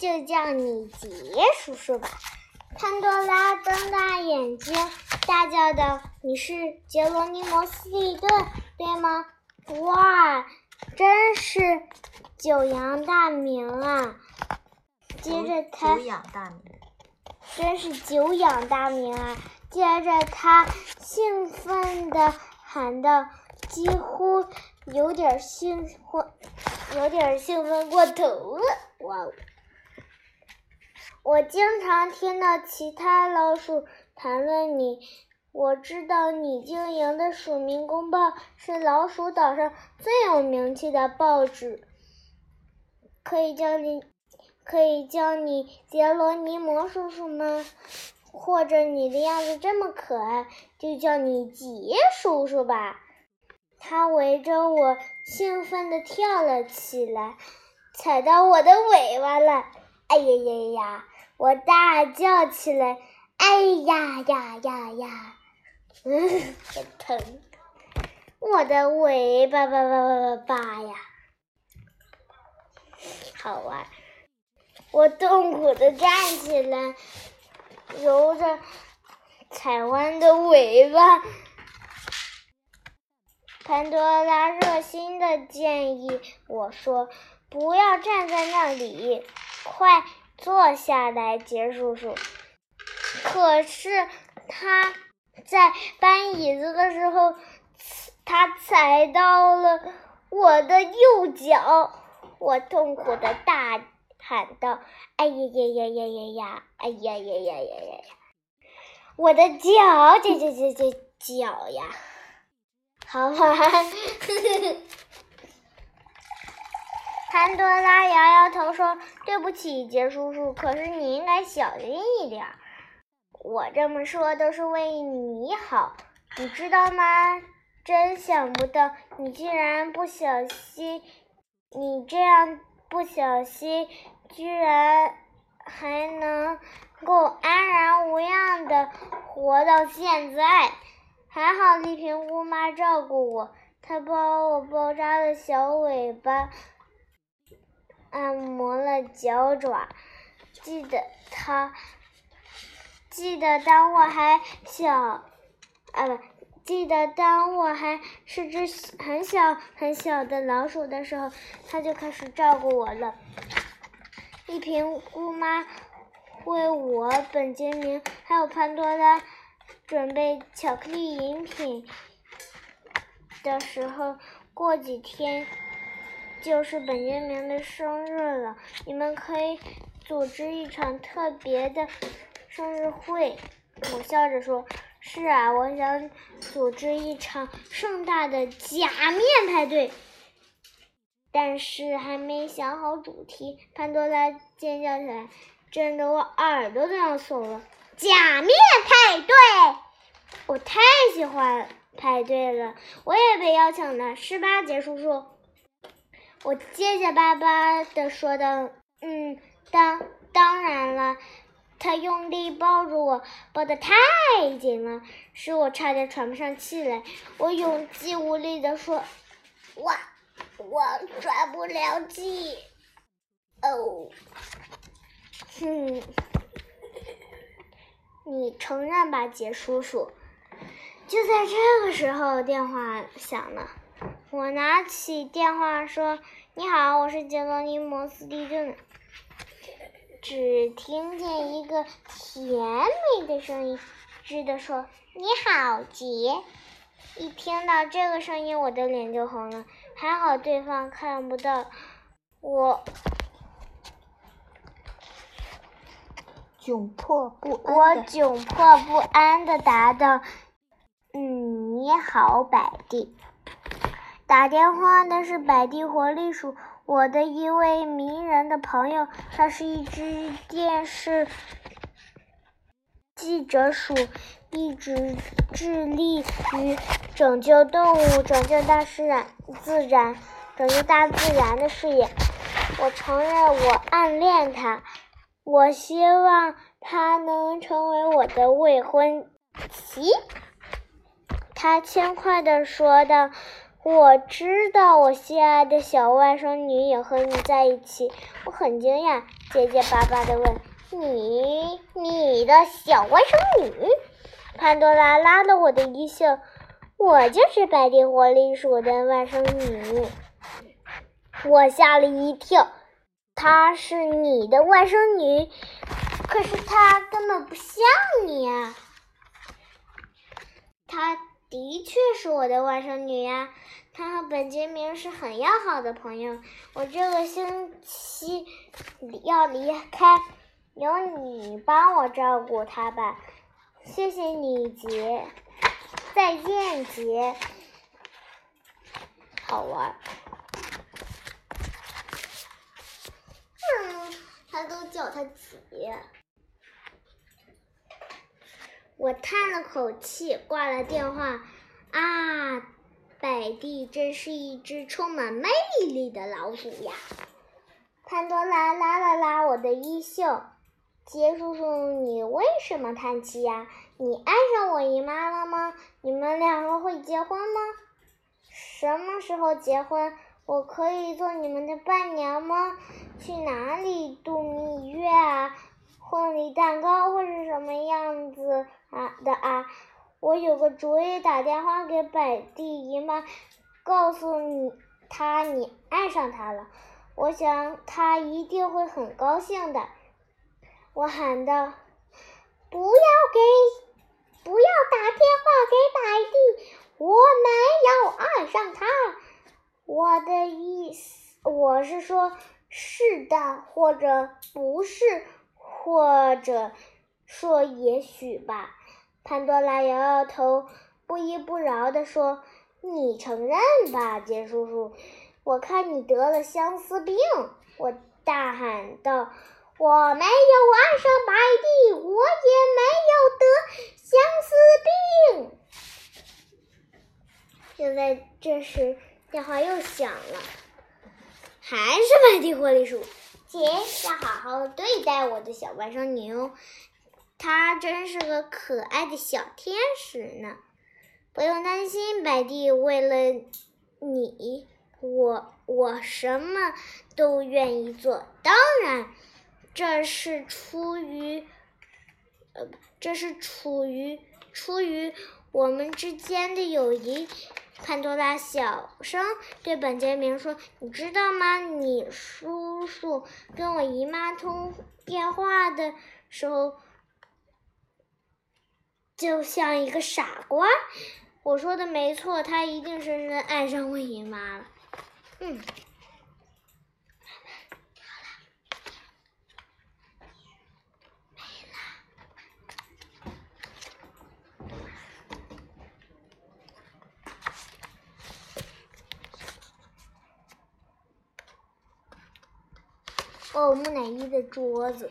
就叫你杰叔叔吧。潘多拉瞪大眼睛，大叫道：“你是杰罗尼摩斯利顿，对吗？”哇，真是久仰大名啊！接着他，久仰大名，真是久仰大名啊！接着他兴奋地喊道，几乎有点兴奋，有点兴奋过头了。哇！我经常听到其他老鼠谈论你。我知道你经营的《鼠民公报》是老鼠岛上最有名气的报纸，可以叫你，可以叫你杰罗尼摩叔叔吗？或者你的样子这么可爱，就叫你杰叔叔吧。他围着我兴奋地跳了起来，踩到我的尾巴了！哎呀呀呀！我大叫起来：“哎呀呀呀呀！”嗯，很疼，我的尾巴巴巴巴巴巴呀，好玩！我痛苦的站起来，揉着踩弯的尾巴。潘多拉热心的建议我说：“不要站在那里，快！”坐下来，杰叔叔。可是他在搬椅子的时候，他踩到了我的右脚，我痛苦的大喊道：“哎呀呀呀呀呀呀！哎呀呀呀呀呀呀！我的脚，这这这这脚呀，好玩！”潘多拉摇摇头说：“对不起，杰叔叔，可是你应该小心一点。我这么说都是为你好，你知道吗？真想不到你竟然不小心，你这样不小心，居然还能够安然无恙的活到现在。还好丽萍姑妈照顾我，她帮我包扎了小尾巴。”按摩了脚爪，记得他，记得当我还小，啊不，记得当我还是只很小很小的老鼠的时候，他就开始照顾我了。一瓶姑妈为我、本杰明还有潘多拉准备巧克力饮品的时候，过几天。就是本杰明的生日了，你们可以组织一场特别的生日会。我笑着说：“是啊，我想组织一场盛大的假面派对，但是还没想好主题。”潘多拉尖叫起来，震得我耳朵都要聋了。假面派对，我太喜欢派对了，我也被邀请了，是吧，杰叔叔？我结结巴巴的说道：“嗯，当当然了。”他用力抱住我，抱得太紧了，使我差点喘不上气来。我有气无力的说：“我我喘不了气。”哦，哼，你承认吧，杰叔叔。就在这个时候，电话响了。我拿起电话说：“你好，我是杰罗尼摩斯蒂顿。”只听见一个甜美的声音，吱的说：“你好，杰。”一听到这个声音，我的脸就红了。还好对方看不到我，窘迫不安。我窘迫不安的答道：“嗯，你好，百蒂。”打电话的是百地活力鼠，我的一位迷人的朋友。他是一只电视记者鼠，一直致力于拯救动物、拯救大自然、自然、拯救大自然的事业。我承认，我暗恋他。我希望他能成为我的未婚妻。他轻快地说道。我知道我心爱的小外甥女也和你在一起，我很惊讶。结结巴巴的问：“你，你的小外甥女？”潘多拉拉了我的衣袖：“我就是白地火力鼠的外甥女。”我吓了一跳，她是你的外甥女，可是她根本不像你啊！她的确是我的外甥女呀，她和本杰明是很要好的朋友。我这个星期要离开，由你帮我照顾她吧。谢谢你，杰。再见，杰。好玩。嗯，他都叫他姐。我叹了口气，挂了电话。啊，百蒂真是一只充满魅力的老鼠呀！潘多拉拉了拉我的衣袖。杰叔叔，你为什么叹气呀？你爱上我姨妈了吗？你们两个会结婚吗？什么时候结婚？我可以做你们的伴娘吗？去哪里度蜜月啊？婚礼蛋糕会是什么样子啊的啊？我有个主意，打电话给百蒂姨妈，告诉你她你爱上她了。我想她一定会很高兴的。我喊道：“不要给，不要打电话给百蒂，我没有爱上她。我的意思，我是说。”是的，或者不是，或者说也许吧。潘多拉摇摇头，不依不饶地说：“你承认吧，杰叔叔，我看你得了相思病。”我大喊道：“我没有爱上白帝，我也没有得相思病。”就在这时，电话又响了。还是白地火力鼠，姐要好好对待我的小外甥女哦，她真是个可爱的小天使呢。不用担心，白地，为了你，我我什么都愿意做。当然，这是出于，呃，这是出于出于我们之间的友谊。潘多拉小声对本杰明说：“你知道吗？你叔叔跟我姨妈通电话的时候，就像一个傻瓜。我说的没错，他一定深深爱上我姨妈了。”嗯。木乃伊的桌子。